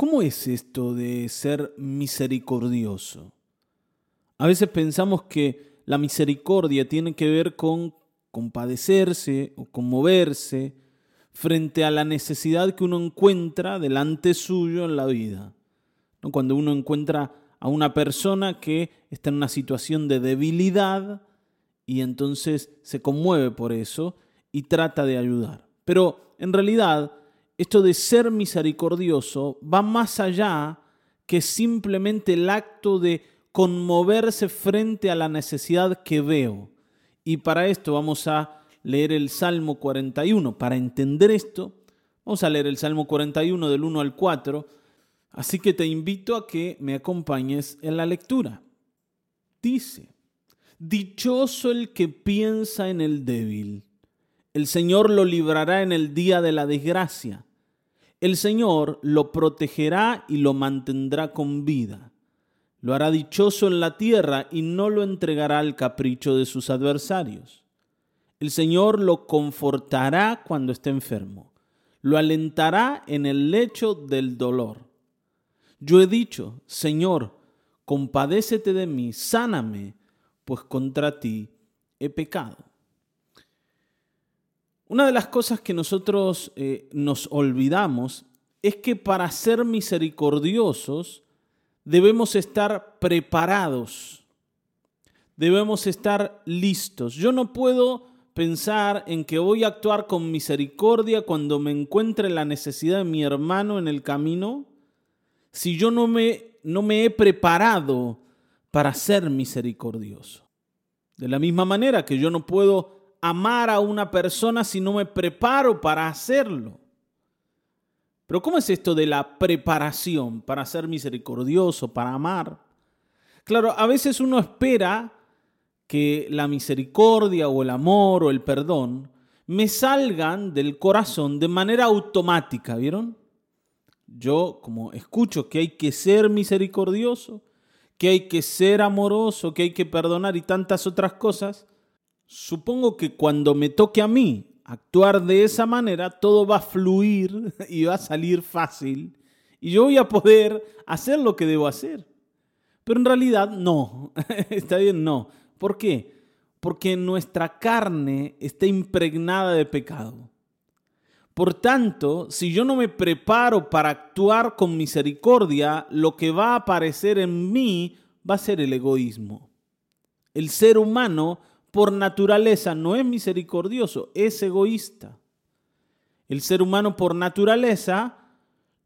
¿Cómo es esto de ser misericordioso? A veces pensamos que la misericordia tiene que ver con compadecerse o conmoverse frente a la necesidad que uno encuentra delante suyo en la vida. Cuando uno encuentra a una persona que está en una situación de debilidad y entonces se conmueve por eso y trata de ayudar. Pero en realidad esto de ser misericordioso va más allá que simplemente el acto de conmoverse frente a la necesidad que veo. Y para esto vamos a leer el Salmo 41. Para entender esto, vamos a leer el Salmo 41 del 1 al 4 Así que te invito a que me acompañes en la lectura. Dice, Dichoso el que piensa en el débil. El Señor lo librará en el día de la desgracia. El Señor lo protegerá y lo mantendrá con vida. Lo hará dichoso en la tierra y no lo entregará al capricho de sus adversarios. El Señor lo confortará cuando esté enfermo. Lo alentará en el lecho del dolor yo he dicho, Señor, compadécete de mí, sáname, pues contra ti he pecado. Una de las cosas que nosotros eh, nos olvidamos es que para ser misericordiosos debemos estar preparados, debemos estar listos. Yo no puedo pensar en que voy a actuar con misericordia cuando me encuentre la necesidad de mi hermano en el camino si yo no me, no me he preparado para ser misericordioso? De la misma manera que yo no puedo amar a una persona si no me preparo para hacerlo. Pero ¿cómo es esto de la preparación para ser misericordioso, para amar? Claro, a veces uno espera que la misericordia o el amor o el perdón me salgan del corazón de manera automática, ¿vieron? yo como escucho que hay que ser misericordioso, que hay que ser amoroso, que hay que perdonar y tantas otras cosas, supongo que cuando me toque a mí actuar de esa manera, todo va a fluir y va a salir fácil y yo voy a poder hacer lo que debo hacer. Pero en realidad no, está bien, no. ¿Por qué? Porque nuestra carne está impregnada de pecado. Por tanto, si yo no me preparo para actuar con misericordia, lo que va a aparecer en mí va a ser el egoísmo. El ser humano, por naturaleza, no es misericordioso, es egoísta. El ser humano, por naturaleza,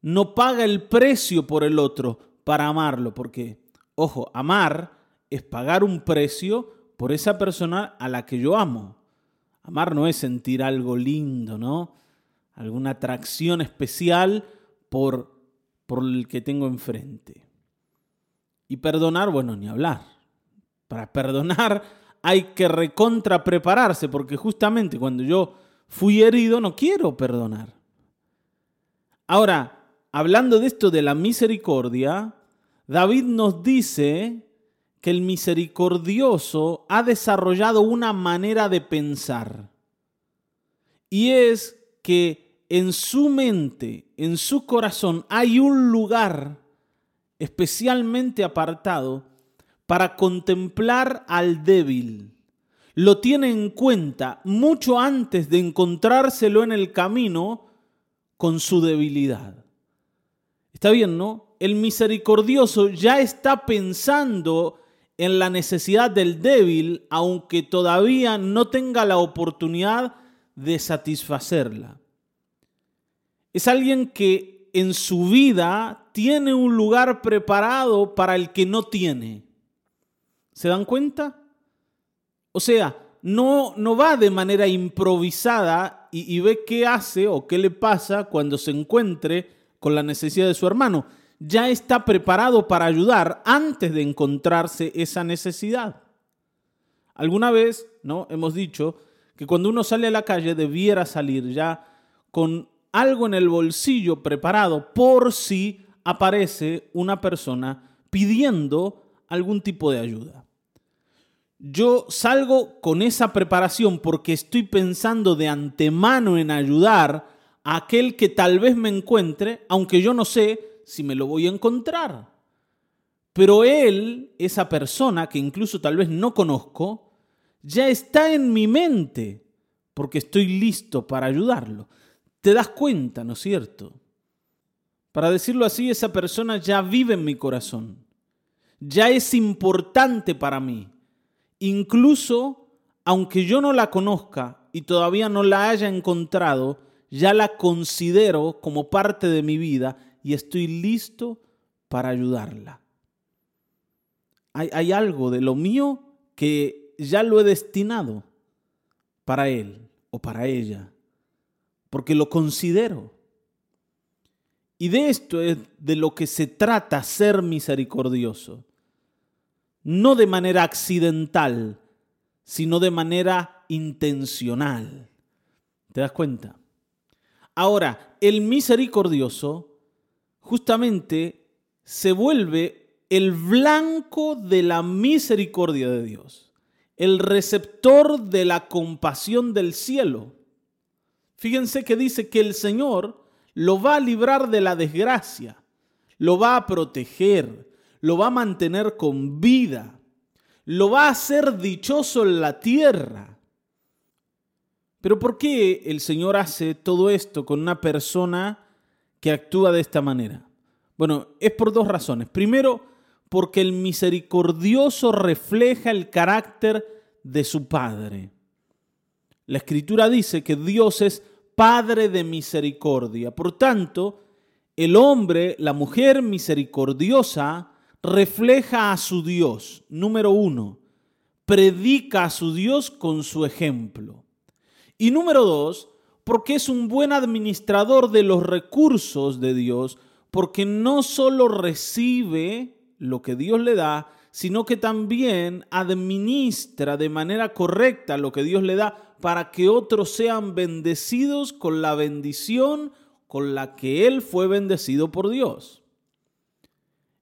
no paga el precio por el otro para amarlo, porque, ojo, amar es pagar un precio por esa persona a la que yo amo. Amar no es sentir algo lindo, ¿no? alguna atracción especial por, por el que tengo enfrente. Y perdonar, bueno, ni hablar. Para perdonar hay que recontra prepararse, porque justamente cuando yo fui herido no quiero perdonar. Ahora, hablando de esto de la misericordia, David nos dice que el misericordioso ha desarrollado una manera de pensar. Y es que en su mente, en su corazón, hay un lugar especialmente apartado para contemplar al débil. Lo tiene en cuenta mucho antes de encontrárselo en el camino con su debilidad. Está bien, ¿no? El misericordioso ya está pensando en la necesidad del débil, aunque todavía no tenga la oportunidad de satisfacerla. Es alguien que en su vida tiene un lugar preparado para el que no tiene. ¿Se dan cuenta? O sea, no, no va de manera improvisada y, ve qué hace o qué le pasa cuando se encuentre con la necesidad de su hermano. Ya está preparado para ayudar antes de encontrarse esa necesidad. Alguna vez, ¿no? Hemos dicho que cuando uno sale a la calle debiera salir ya con algo en el bolsillo preparado por si aparece una persona pidiendo algún tipo de ayuda. Yo salgo con esa preparación porque estoy pensando de antemano en ayudar a aquel que tal vez me encuentre, aunque yo no sé si me lo voy a encontrar. Pero él, esa persona que incluso tal vez no conozco, ya está en mi mente porque estoy listo para ayudarlo. Te das cuenta, ¿no es cierto? Para decirlo así, esa persona ya vive en mi corazón. Ya es importante para mí. Incluso aunque yo no la conozca y todavía no la haya encontrado, ya la considero como parte de mi vida y estoy listo para ayudarla. Hay, algo de lo mío que ya lo he destinado para él o para ella, porque lo considero. Y de esto es de lo que se trata ser misericordioso. No de manera accidental, sino de manera intencional. ¿Te das cuenta? Ahora, el misericordioso justamente se vuelve el blanco de la misericordia de Dios, el receptor de la compasión del cielo. Fíjense que dice que el Señor lo va a librar de la desgracia, lo va a proteger, lo va a mantener con vida, lo va a hacer dichoso en la tierra. Pero ¿por qué el Señor hace todo esto con una persona que actúa de esta manera? Bueno, es por dos razones. Primero, porque el misericordioso refleja el carácter de su Padre. La Escritura dice que Dios es Padre de misericordia. Por tanto, el hombre, la mujer misericordiosa, refleja a su Dios. Número uno, predica a su Dios con su ejemplo. Y número dos, porque es un buen administrador de los recursos de Dios, porque no solo recibe lo que Dios le da, sino que también administra de manera correcta lo que Dios le da para que otros sean bendecidos con la bendición con la que Él fue bendecido por Dios.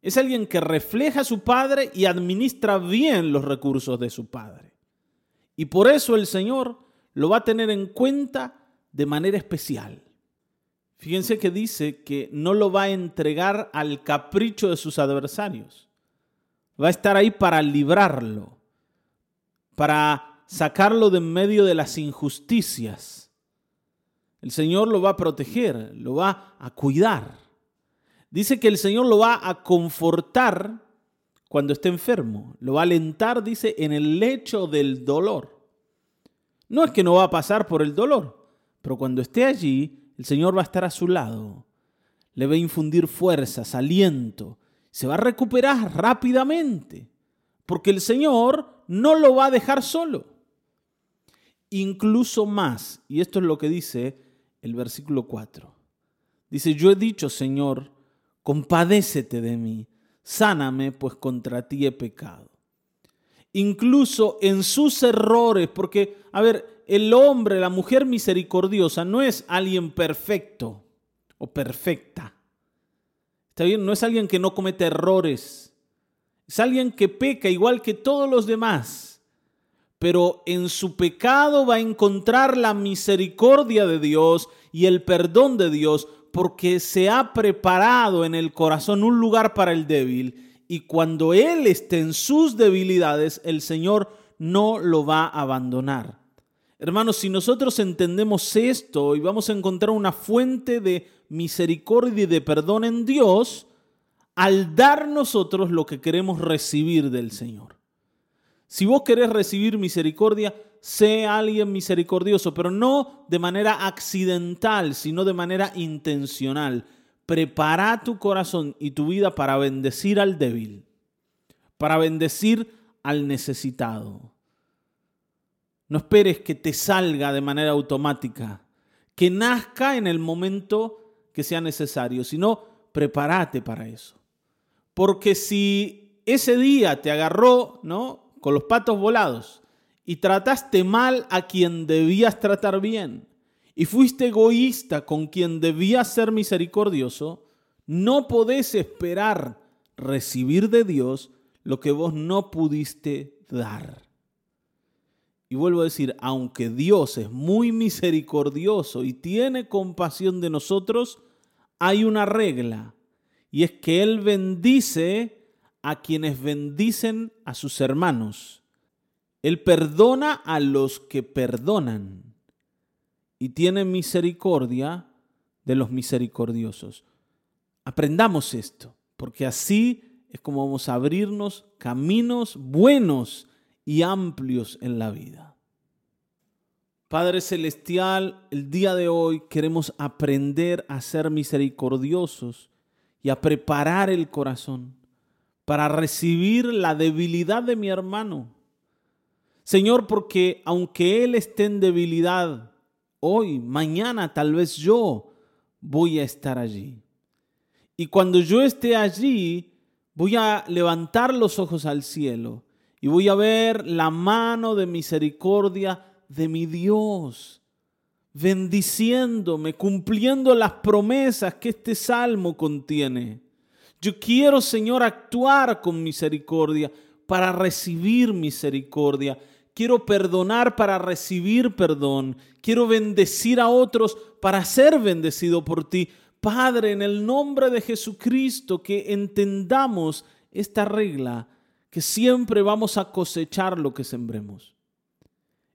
Es alguien que refleja a su padre y administra bien los recursos de su padre. Y por eso el Señor lo va a tener en cuenta de manera especial. Fíjense que dice que no lo va a entregar al capricho de sus adversarios. Va a estar ahí para librarlo, para sacarlo de en medio de las injusticias. El Señor lo va a proteger, lo va a cuidar dice que el Señor lo va a confortar cuando esté enfermo, lo va a alentar, dice, en el lecho del dolor. No es que no va a pasar por el dolor, pero cuando esté allí, el Señor va a estar a su lado, le va a infundir fuerzas, aliento, se va a recuperar rápidamente, porque el Señor no lo va a dejar solo. Incluso más, y esto es lo que dice el versículo 4. Dice, yo he dicho, Señor, compadécete de mí, sáname, pues contra ti he pecado. Incluso en sus errores, porque, a ver, el hombre, la mujer misericordiosa no es alguien perfecto o perfecta. ¿Está bien? No es alguien que no comete errores. Es alguien que peca igual que todos los demás. Pero en su pecado va a encontrar la misericordia de Dios y el perdón de Dios porque se ha preparado en el corazón un lugar para el débil y cuando Él esté en sus debilidades, el Señor no lo va a abandonar. Hermanos, si nosotros entendemos esto y vamos a encontrar una fuente de misericordia y de perdón en Dios, al dar nosotros lo que queremos recibir del Señor. Si vos querés recibir misericordia, sé alguien misericordioso, pero no de manera accidental, sino de manera intencional. Prepara tu corazón y tu vida para bendecir al débil, para bendecir al necesitado. No esperes que te salga de manera automática, que nazca en el momento que sea necesario, sino prepárate para eso. Porque si ese día te agarró, ¿no? Con los patos volados y trataste mal a quien debías tratar bien y fuiste egoísta con quien debías ser misericordioso, no podés esperar recibir de Dios lo que vos no pudiste dar. Y vuelvo a decir, aunque Dios es muy misericordioso y tiene compasión de nosotros, hay una regla, y es que Él bendice a quienes bendicen a sus hermanos. Él perdona a los que perdonan y tiene misericordia de los misericordiosos. Aprendamos esto, porque así es como vamos a abrirnos caminos buenos y amplios en la vida. Padre Celestial, el día de hoy queremos aprender a ser misericordiosos y a preparar el corazón para recibir la debilidad de mi hermano. Señor, porque aunque Él esté en debilidad hoy, mañana, tal vez yo voy a estar allí. Y cuando yo esté allí, voy a levantar los ojos al cielo y voy a ver la mano de misericordia de mi Dios, bendiciéndome, cumpliendo las promesas que este salmo contiene. Yo quiero, Señor, actuar con misericordia para recibir misericordia. Quiero perdonar para recibir perdón. Quiero bendecir a otros para ser bendecido por ti. Padre, en el nombre de Jesucristo, que entendamos esta regla que siempre vamos a cosechar lo que sembremos.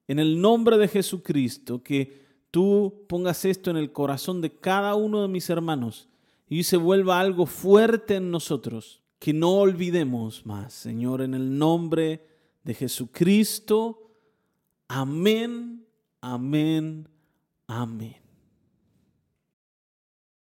En el nombre de Jesucristo, que tú pongas esto en el corazón de cada uno de mis hermanos y se vuelva algo fuerte en nosotros, que no olvidemos más, Señor, en el nombre de Jesucristo. Amén, amén, amén.